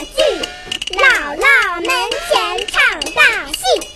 姥姥门前唱大戏。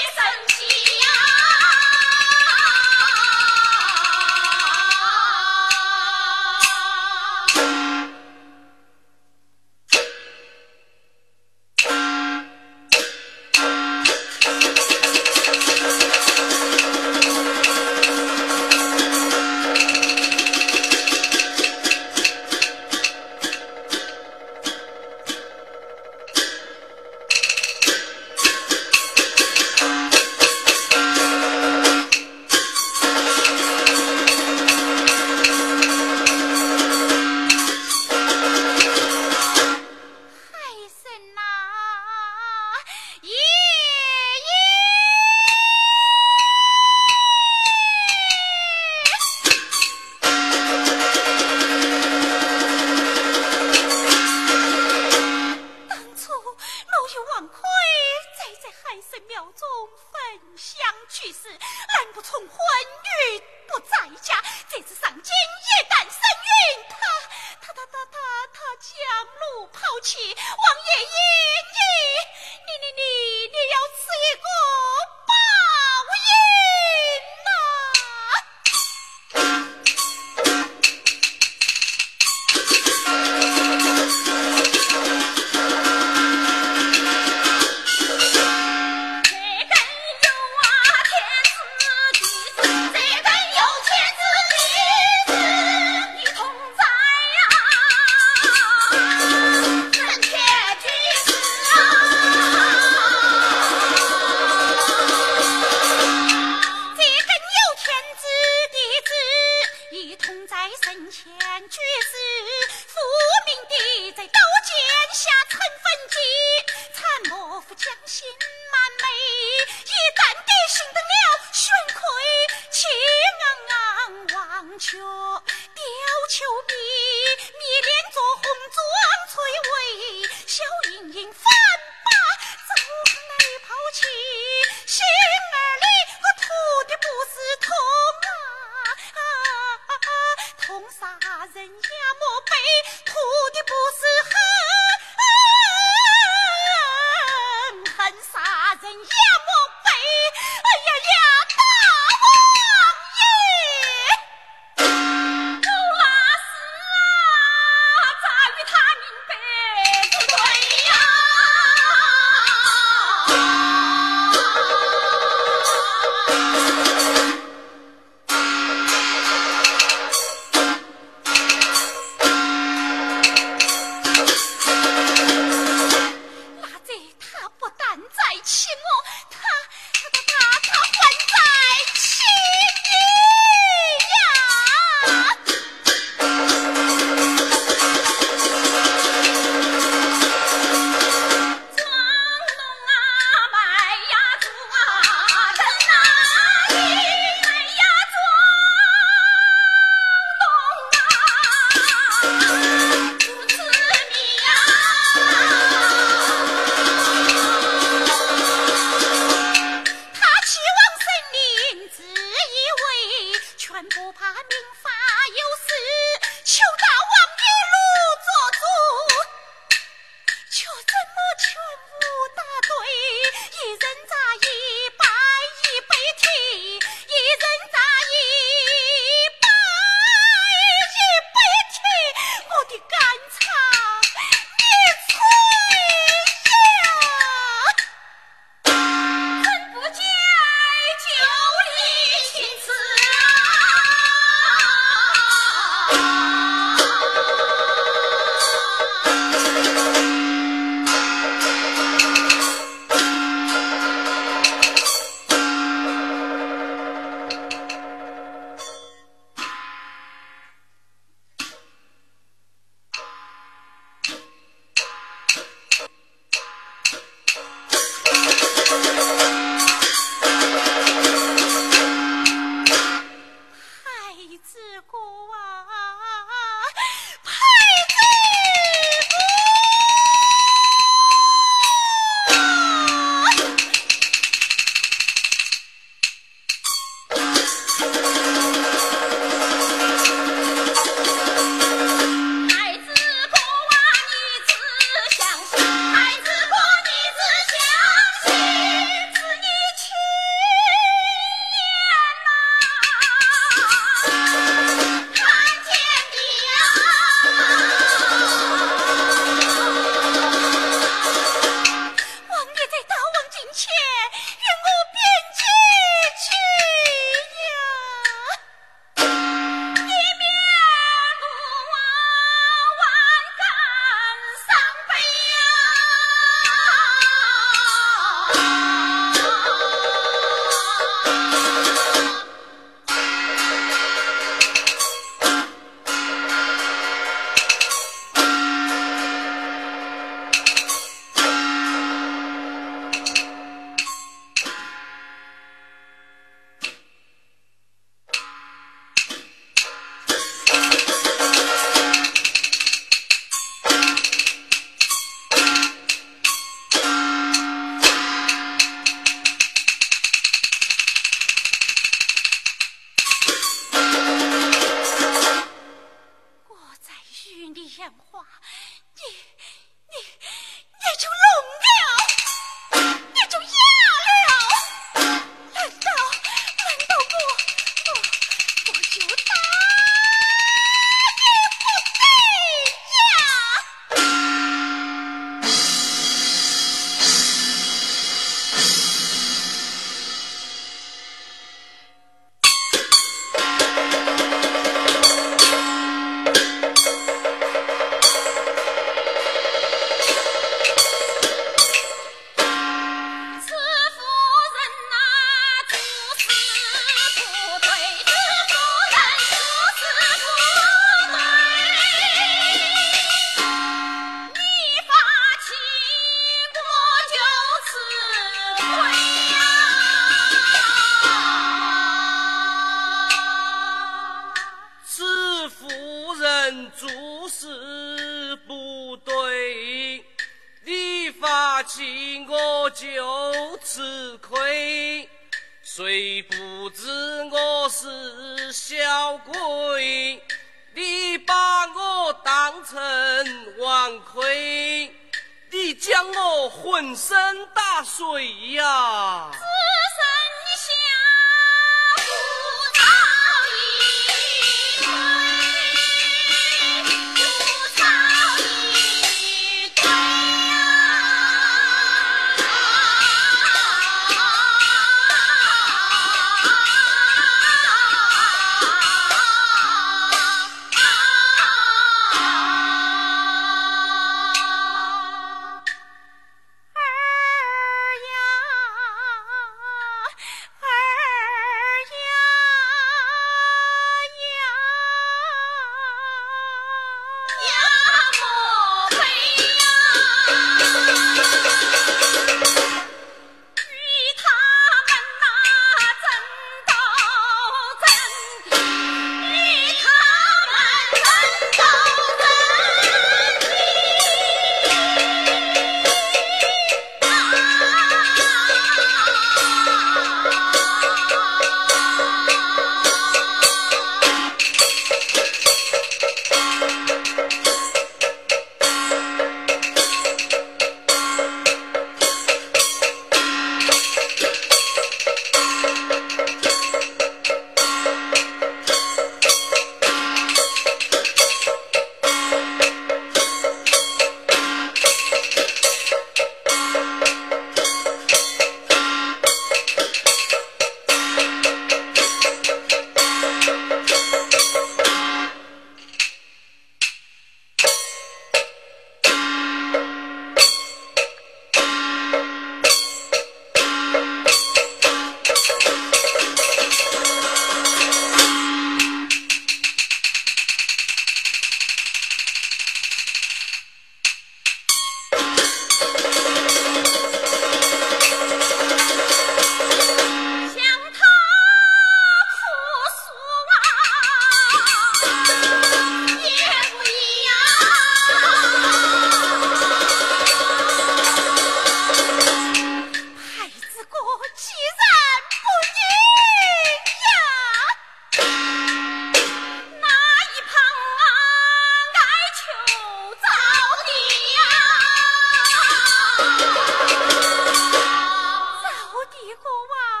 你啊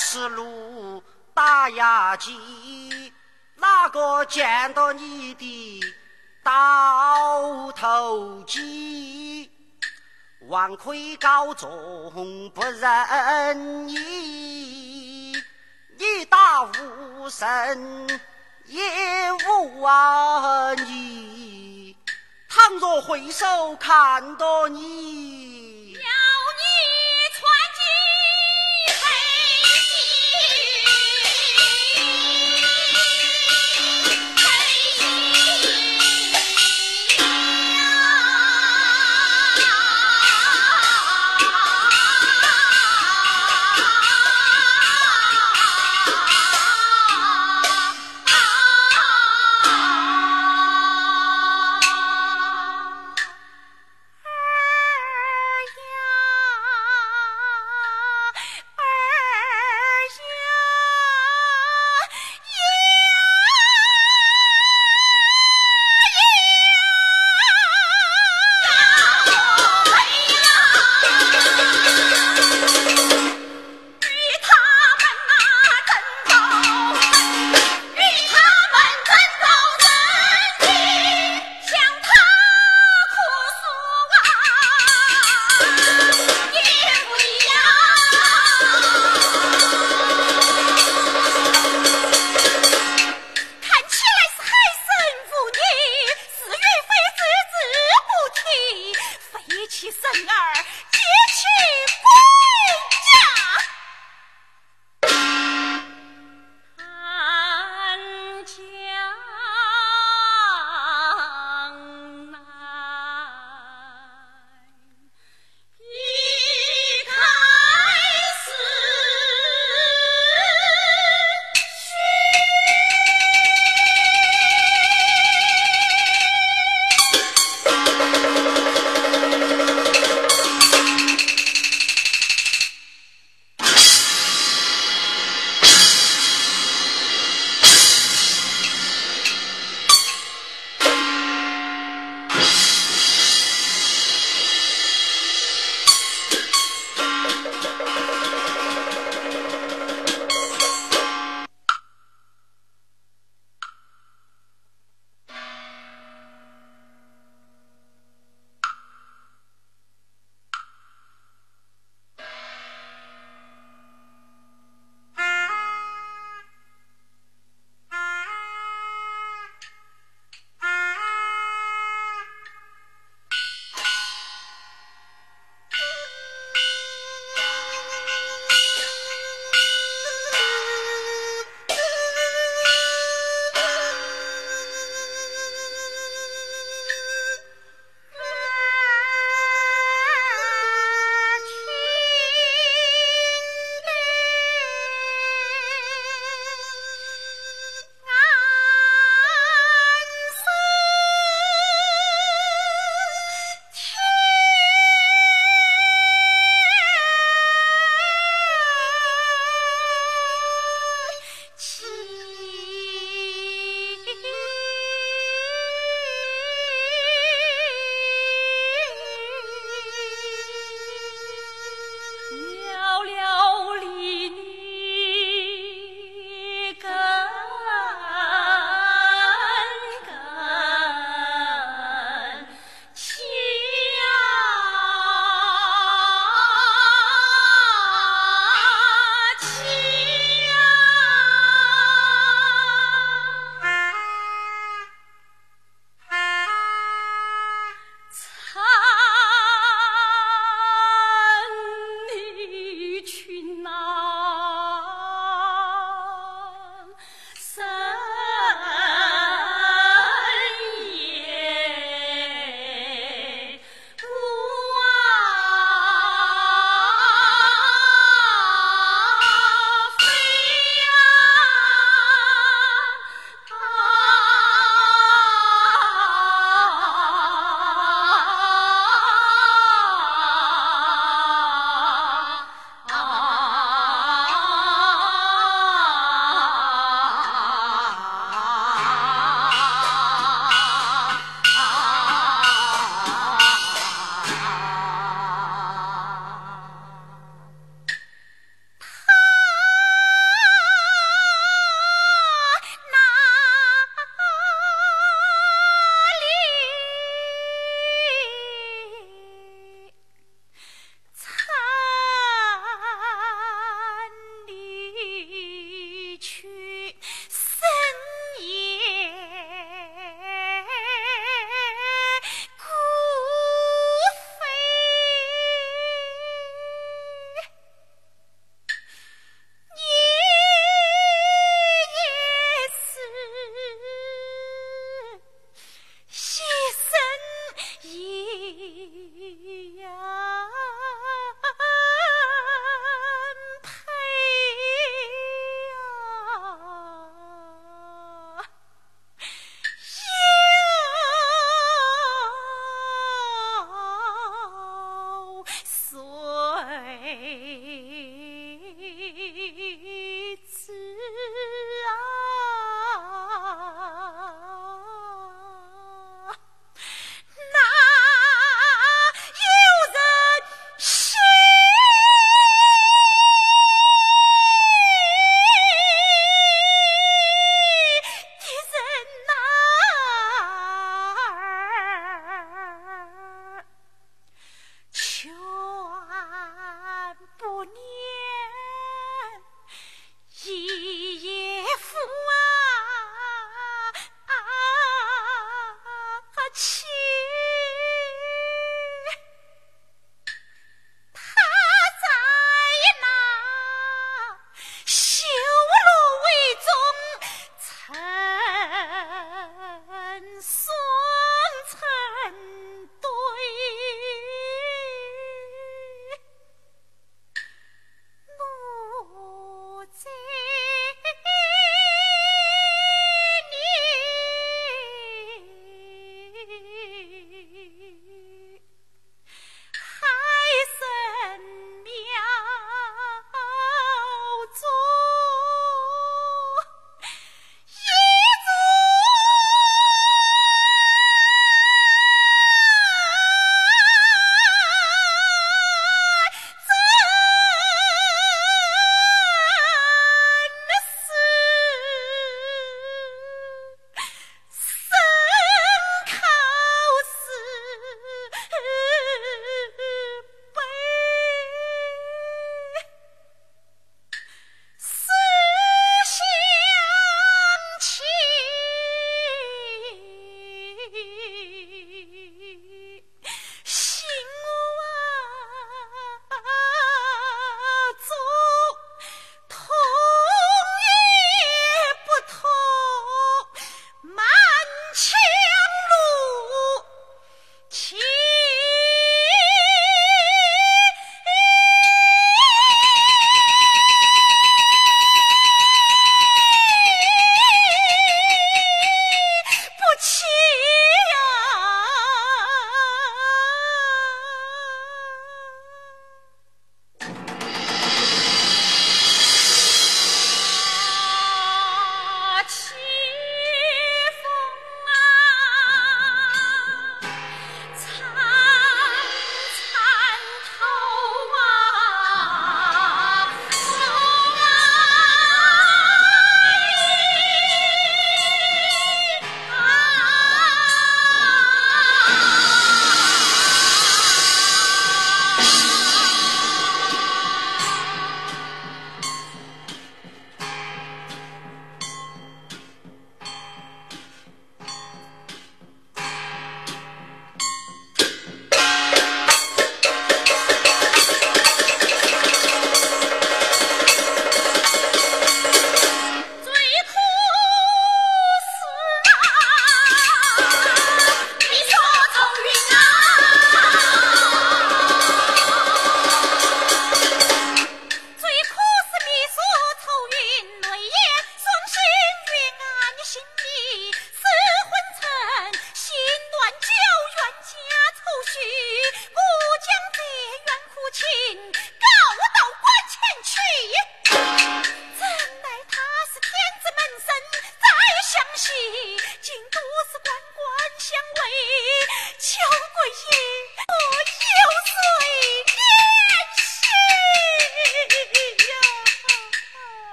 十六打牙祭，哪个见到你的倒头鸡，王魁高中不认你，你打无声也无啊你。倘若回首看到你。